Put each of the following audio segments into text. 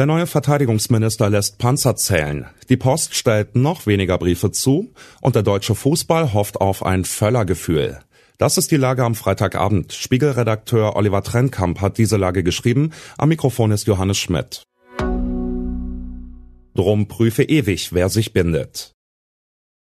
Der neue Verteidigungsminister lässt Panzer zählen. Die Post stellt noch weniger Briefe zu und der deutsche Fußball hofft auf ein Völlergefühl. Das ist die Lage am Freitagabend. Spiegelredakteur Oliver Trennkamp hat diese Lage geschrieben. Am Mikrofon ist Johannes Schmidt. Drum prüfe ewig, wer sich bindet.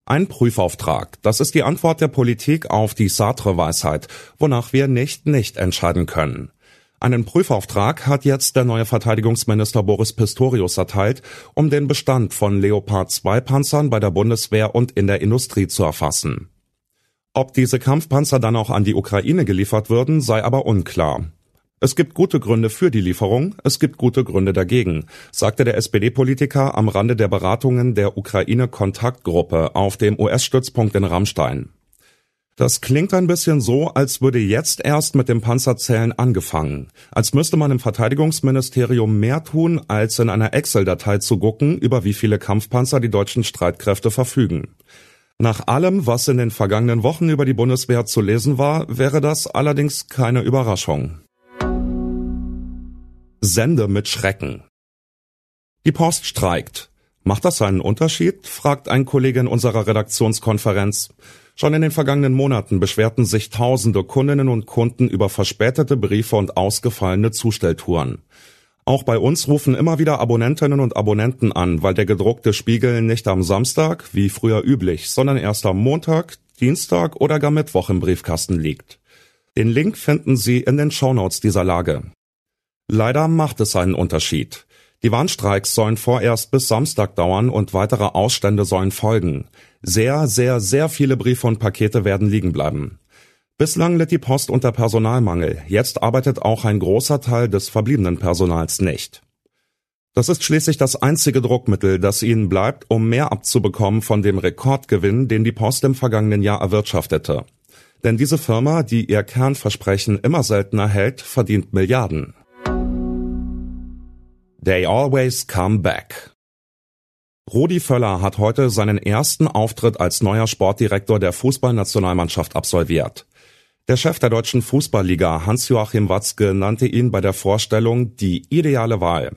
Ein Prüfauftrag, das ist die Antwort der Politik auf die Sartre-Weisheit, wonach wir nicht nicht entscheiden können. Einen Prüfauftrag hat jetzt der neue Verteidigungsminister Boris Pistorius erteilt, um den Bestand von Leopard 2 Panzern bei der Bundeswehr und in der Industrie zu erfassen. Ob diese Kampfpanzer dann auch an die Ukraine geliefert würden, sei aber unklar. Es gibt gute Gründe für die Lieferung, es gibt gute Gründe dagegen, sagte der SPD-Politiker am Rande der Beratungen der Ukraine-Kontaktgruppe auf dem US-Stützpunkt in Rammstein. Das klingt ein bisschen so, als würde jetzt erst mit dem Panzerzählen angefangen. Als müsste man im Verteidigungsministerium mehr tun, als in einer Excel-Datei zu gucken, über wie viele Kampfpanzer die deutschen Streitkräfte verfügen. Nach allem, was in den vergangenen Wochen über die Bundeswehr zu lesen war, wäre das allerdings keine Überraschung. Sende mit Schrecken. Die Post streikt. Macht das einen Unterschied? fragt ein Kollege in unserer Redaktionskonferenz. Schon in den vergangenen Monaten beschwerten sich tausende Kundinnen und Kunden über verspätete Briefe und ausgefallene Zustelltouren. Auch bei uns rufen immer wieder Abonnentinnen und Abonnenten an, weil der gedruckte Spiegel nicht am Samstag, wie früher üblich, sondern erst am Montag, Dienstag oder gar Mittwoch im Briefkasten liegt. Den Link finden Sie in den Shownotes dieser Lage. Leider macht es einen Unterschied. Die Warnstreiks sollen vorerst bis Samstag dauern und weitere Ausstände sollen folgen. Sehr, sehr, sehr viele Briefe und Pakete werden liegen bleiben. Bislang litt die Post unter Personalmangel. Jetzt arbeitet auch ein großer Teil des verbliebenen Personals nicht. Das ist schließlich das einzige Druckmittel, das ihnen bleibt, um mehr abzubekommen von dem Rekordgewinn, den die Post im vergangenen Jahr erwirtschaftete. Denn diese Firma, die ihr Kernversprechen immer seltener hält, verdient Milliarden. They always come back. Rudi Völler hat heute seinen ersten Auftritt als neuer Sportdirektor der Fußballnationalmannschaft absolviert. Der Chef der deutschen Fußballliga Hans-Joachim Watzke nannte ihn bei der Vorstellung die ideale Wahl.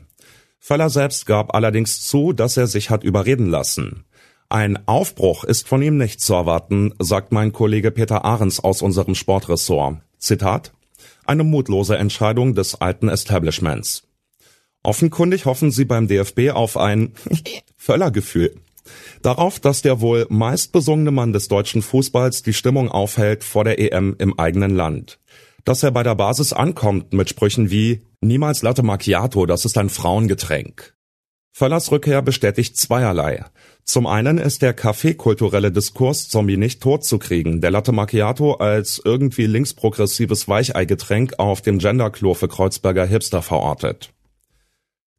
Völler selbst gab allerdings zu, dass er sich hat überreden lassen. Ein Aufbruch ist von ihm nicht zu erwarten, sagt mein Kollege Peter Ahrens aus unserem Sportressort. Zitat Eine mutlose Entscheidung des alten Establishments. Offenkundig hoffen sie beim DFB auf ein Völlergefühl. Darauf, dass der wohl meistbesungene Mann des deutschen Fußballs die Stimmung aufhält vor der EM im eigenen Land. Dass er bei der Basis ankommt mit Sprüchen wie Niemals Latte Macchiato, das ist ein Frauengetränk. Völlers Rückkehr bestätigt zweierlei. Zum einen ist der kaffeekulturelle Diskurs Zombie nicht totzukriegen, der Latte Macchiato als irgendwie linksprogressives Weicheigetränk auf dem Genderklo für Kreuzberger Hipster verortet.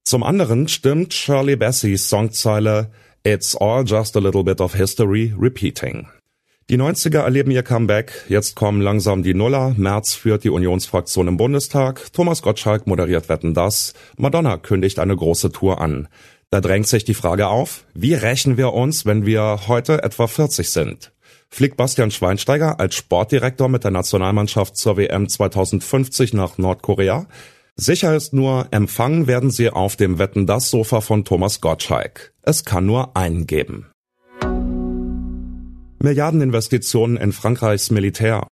Zum anderen stimmt Shirley Bassey's Songzeile It's all just a little bit of history repeating. Die 90er erleben ihr Comeback, jetzt kommen langsam die Nuller, März führt die Unionsfraktion im Bundestag, Thomas Gottschalk moderiert Wetten das, Madonna kündigt eine große Tour an. Da drängt sich die Frage auf, wie rächen wir uns, wenn wir heute etwa 40 sind? Fliegt Bastian Schweinsteiger als Sportdirektor mit der Nationalmannschaft zur WM 2050 nach Nordkorea? Sicher ist nur, empfangen werden sie auf dem Wetten das Sofa von Thomas Gottschalk. Es kann nur einen geben. Milliardeninvestitionen in Frankreichs Militär.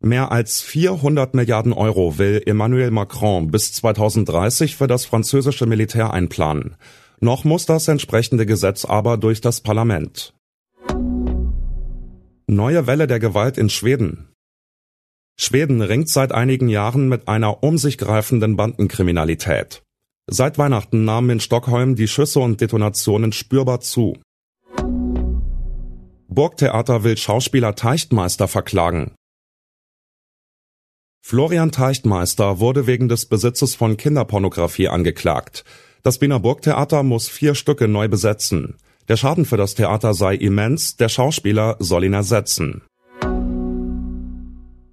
Mehr als 400 Milliarden Euro will Emmanuel Macron bis 2030 für das französische Militär einplanen. Noch muss das entsprechende Gesetz aber durch das Parlament. Neue Welle der Gewalt in Schweden. Schweden ringt seit einigen Jahren mit einer um sich greifenden Bandenkriminalität. Seit Weihnachten nahmen in Stockholm die Schüsse und Detonationen spürbar zu. Burgtheater will Schauspieler Teichtmeister verklagen. Florian Teichtmeister wurde wegen des Besitzes von Kinderpornografie angeklagt. Das Wiener Burgtheater muss vier Stücke neu besetzen. Der Schaden für das Theater sei immens, der Schauspieler soll ihn ersetzen.